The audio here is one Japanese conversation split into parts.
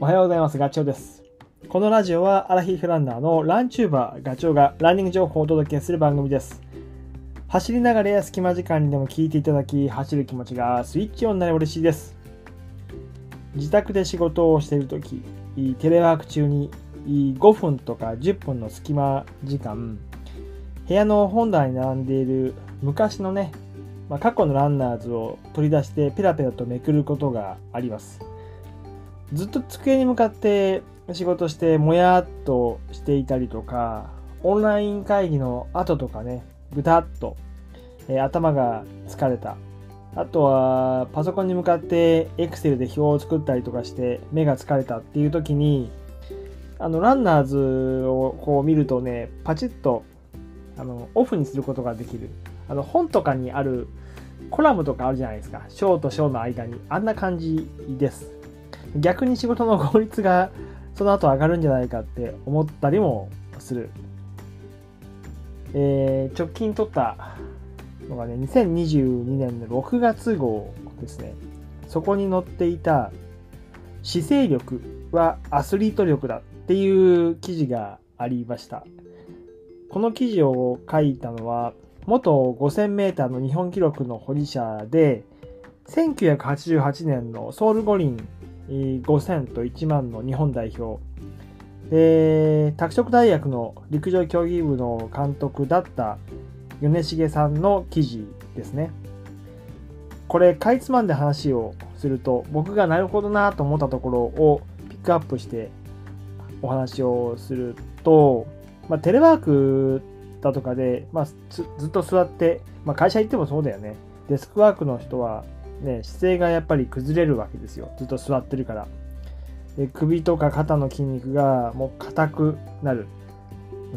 おはようございます。ガチョウです。このラジオはアラヒフランナーのランチューバーガチョウがランニング情報をお届けする番組です。走りながらや隙間時間にでも聞いていただき、走る気持ちがスイッチオンになれば嬉しいです。自宅で仕事をしているとき、テレワーク中に5分とか10分の隙間時間、部屋の本棚に並んでいる昔のね、まあ、過去のランナーズを取り出してペラペラとめくることがあります。ずっと机に向かって仕事してもやっとしていたりとか、オンライン会議の後とかね、ぐたっと、えー頭が疲れた。あとはパソコンに向かって Excel で表を作ったりとかして目が疲れたっていう時に、あのランナーズをこう見るとね、パチッとあのオフにすることができる。あの本とかにあるコラムとかあるじゃないですか。章と章の間に。あんな感じです。逆に仕事の効率がその後上がるんじゃないかって思ったりもする。えー直近撮ったのがね、2022年の6月号ですね。そこに載っていた姿勢力はアスリート力だっていう記事がありました。この記事を書いたのは元 5000m の日本記録の保持者で1988年のソウル五輪5000と1万の日本代表。で拓殖大学の陸上競技部の監督だった米重さんの記事ですね。これかいつまんで話をすると僕がなるほどなと思ったところをピックアップしてお話をすると、まあ、テレワークだとかで、まあ、ずずっと座って、まあ、会社行ってもそうだよね。デスクワークの人はね、姿勢がやっぱり崩れるわけですよ。ずっと座ってるから。で首とか肩の筋肉がもう硬くなる。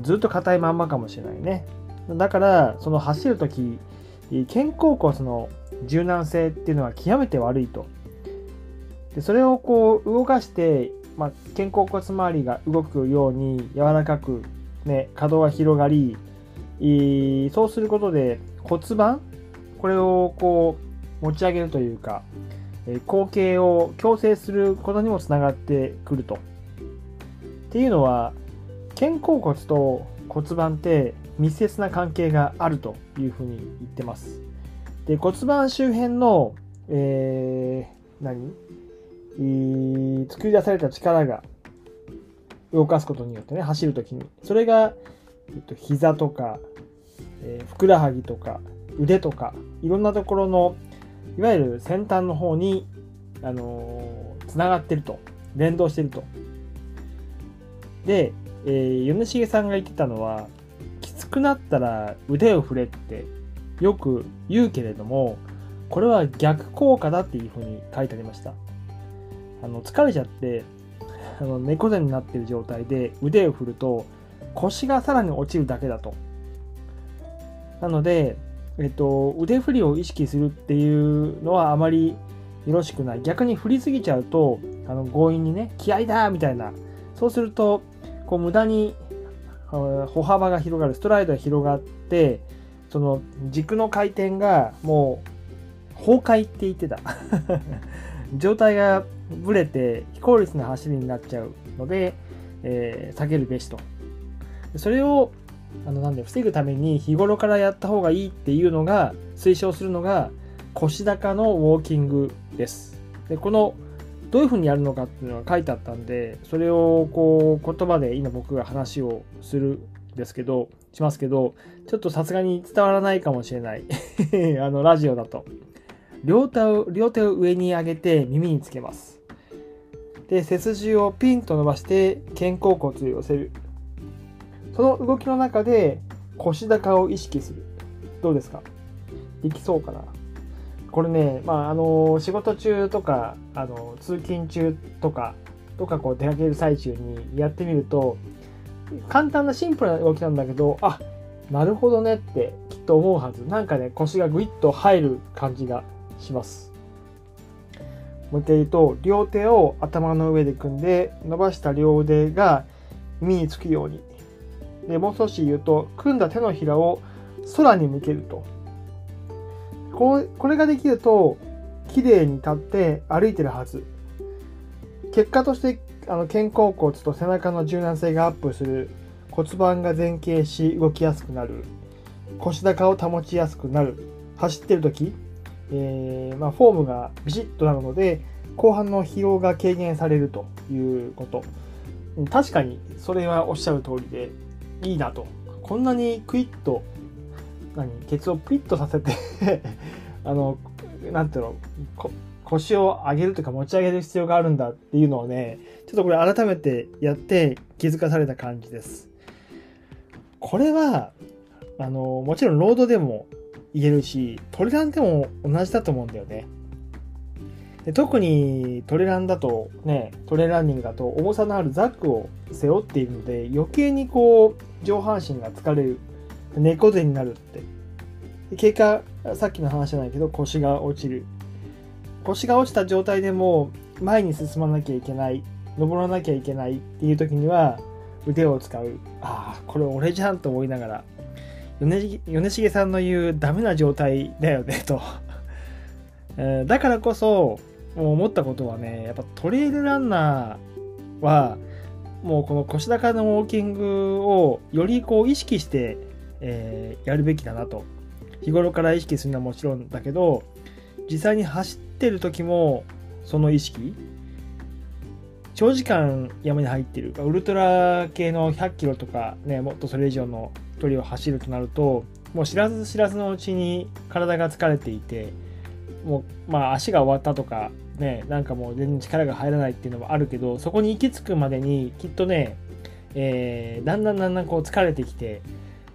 ずっと硬いまんまかもしれないね。だから、その走るとき、肩甲骨の柔軟性っていうのは極めて悪いと。でそれをこう動かして、まあ、肩甲骨周りが動くように柔らかく、ね、可動が広がり、そうすることで骨盤これをこう持ち上げるというか、えー後傾を矯正することにもつながってくると。っていうのは肩甲骨と骨盤って密接な関係があるというふうに言ってます。で骨盤周辺の、えー何、えー作り出された力が動かすことによってね走るときにそれが、えっと、膝とか、えーふくらはぎとか腕とかいろんなところのいわゆる先端の方に、あのーつながってると。連動してると。で、えー、米重さんが言ってたのはきつくなったら腕を振れってよく言うけれどもこれは逆効果だっていうふうに書いてありました。あの疲れちゃってあの猫背になってる状態で腕を振ると腰がさらに落ちるだけだと。なのでえっと、腕振りを意識するっていうのはあまりよろしくない。逆に振りすぎちゃうと、あの強引にね、気合だみたいな。そうすると、こう無駄に歩幅が広がる、ストライドが広がって、その軸の回転がもう崩壊って言ってた。状態がぶれて非効率な走りになっちゃうので、えー避けるべしと。それをあのなんで防ぐために日頃からやった方がいいっていうのが推奨するのが腰高のウォーキングです。でこのどういうふうにやるのかっていうのが書いてあったんでそれをこう言葉で今僕が話をするんですけどしますけどちょっとさすがに伝わらないかもしれない。あのラジオだと。両手を両手を上に上げて耳につけます。で背筋をピンと伸ばして肩甲骨を寄せる。その動きの中で腰高を意識する。どうですか？できそうかな？これね、まあ、あの、仕事中とか、あの、通勤中とか、とかこう出かける最中にやってみると、簡単なシンプルな動きなんだけど、あ、なるほどねってきっと思うはず。なんかね、腰がぐいっと入る感じがします。もう一回言うと、両手を頭の上で組んで、伸ばした両腕が耳につくようにでもう少し言うと組んだ手のひらを空に向けると。ここれができると綺麗に立って歩いてるはず。結果としてあの肩甲骨と背中の柔軟性がアップする。骨盤が前傾し動きやすくなる。腰高を保ちやすくなる。走ってる時、えー、まあ、フォームがビシッとなるので後半の疲労が軽減されるということ。確かにそれはおっしゃる通りで。いいなと。こんなにクイッと何？ケツをピッとさせて あのなんていうの？腰を上げるというか持ち上げる必要があるんだっていうのをねちょっとこれ改めてやって気づかされた感じです。これはあのもちろんロードでも言えるしトレランでも同じだと思うんだよね。で特にトレランだとねトレランニングだと重さのあるザックを背負っているので余計にこう上半身が疲れる。猫背になるって。結果さっきの話じゃないけど腰が落ちる。腰が落ちた状態でも前に進まなきゃいけない。登らなきゃいけないっていう時には腕を使う。ああこれ俺じゃんと思いながら。米重さんの言うダメな状態だよねと、だからこそ思ったことはねやっぱトレイルランナーはもうこの腰高のウォーキングをよりこう意識して、えー、やるべきだなと。日頃から意識するのはもちろんだけど実際に走ってる時もその意識長時間山に入ってるウルトラ系の100キロとかねもっとそれ以上の距離を走るとなるともう知らず知らずのうちに体が疲れていてもうまあ足が終わったとかねなんかもう全然力が入らないっていうのもあるけどそこに行き着くまでにきっとね、えー、だんだんだんだんこう疲れてきて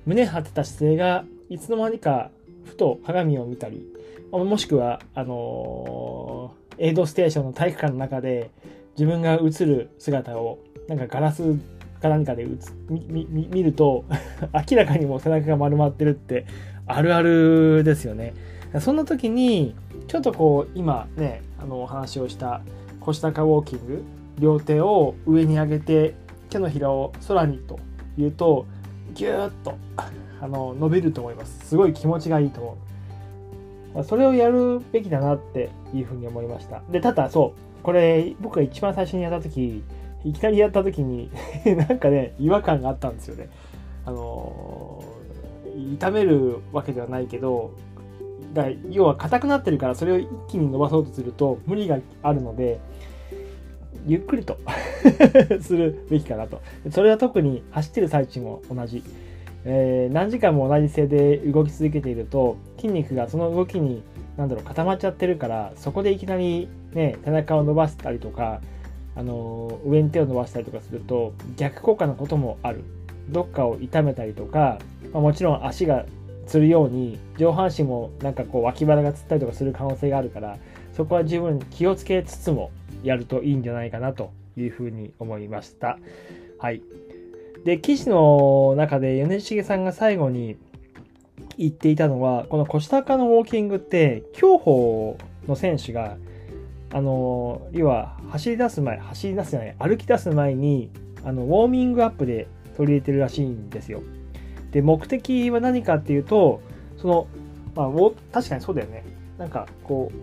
胸張ってた姿勢がいつの間にかふと鏡を見たりもしくはあのー、エイドステーションの体育館の中で自分が映る姿をなんかガラスか何かで見ると 明らかにもう背中が丸まってるってあるあるですよね。そんな時にちょっとこう今ねあのお話をした腰高ウォーキング両手を上に上げて手のひらを空にというとギューッとあの伸びると思います。すごい気持ちがいいと思う。それをやるべきだなっていうふうに思いました。でただそうこれ僕が一番最初にやった時いきなりやった時に なんかね違和感があったんですよね。あの痛めるわけではないけどだ要は硬くなってるからそれを一気に伸ばそうとすると無理があるのでゆっくりと するべきかなと。それは特に走ってる最中も同じ、えー、何時間も同じ姿勢で動き続けていると筋肉がその動きに何だろう固まっちゃってるからそこでいきなりね背中を伸ばしたりとかあの上に手を伸ばしたりとかすると逆効果のこともある。どっかを痛めたりとか、まあ、もちろん足がつるように上半身もなんかこう脇腹がつったりとかする可能性があるからそこは十分気をつけつつもやるといいんじゃないかなというふうに思いました。はい。で、記事の中で米重さんが最後に言っていたのは、この腰高のウォーキングって、競歩の選手が、あの、要は走り出す前、走り出すじゃない、歩き出す前に、あの、ウォーミングアップで取り入れてるらしいんですよ。で、目的は何かっていうと、その、まあ、確かにそうだよね。なんか、こう、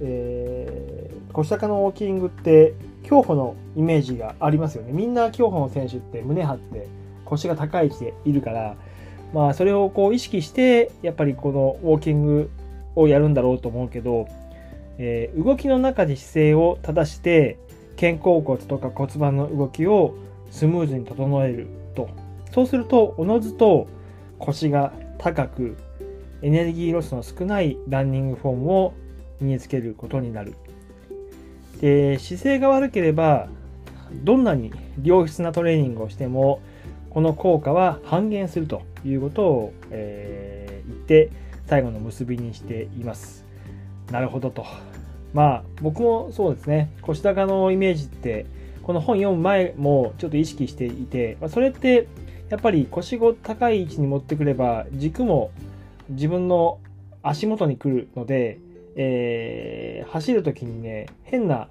えー、腰高のウォーキングって、競歩のイメージがありますよね。みんな競歩の選手って胸張って腰が高い位置でいるから、まあ、それをこう意識して、やっぱりこのウォーキングをやるんだろうと思うけど、えー、動きの中で姿勢を正して、肩甲骨とか骨盤の動きをスムーズに整えると。そうすると、おのずと腰が高くエネルギーロスの少ないランニングフォームを身につけることになる。で姿勢が悪ければどんなに良質なトレーニングをしてもこの効果は半減するということを、えー、言って最後の結びにしています。なるほどと。まあ僕もそうですね腰高のイメージってこの本読む前もちょっと意識していて、まあ、それってやっぱり腰を高い位置に持ってくれば軸も自分の足元に来るので、えー、走る時にね変な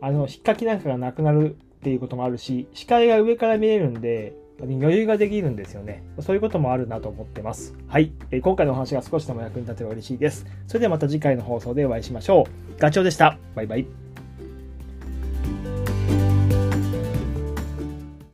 あの引っかきなんかがなくなるっていうこともあるし視界が上から見えるんで余裕ができるんですよね。そういうこともあるなと思ってます。はい。え今回のお話が少しでも役に立てば嬉しいです。それではまた次回の放送でお会いしましょう。ガチョウでした。バイバイ。